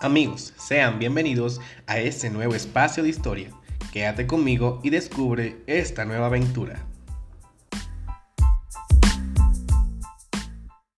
Amigos, sean bienvenidos a este nuevo espacio de historia. Quédate conmigo y descubre esta nueva aventura.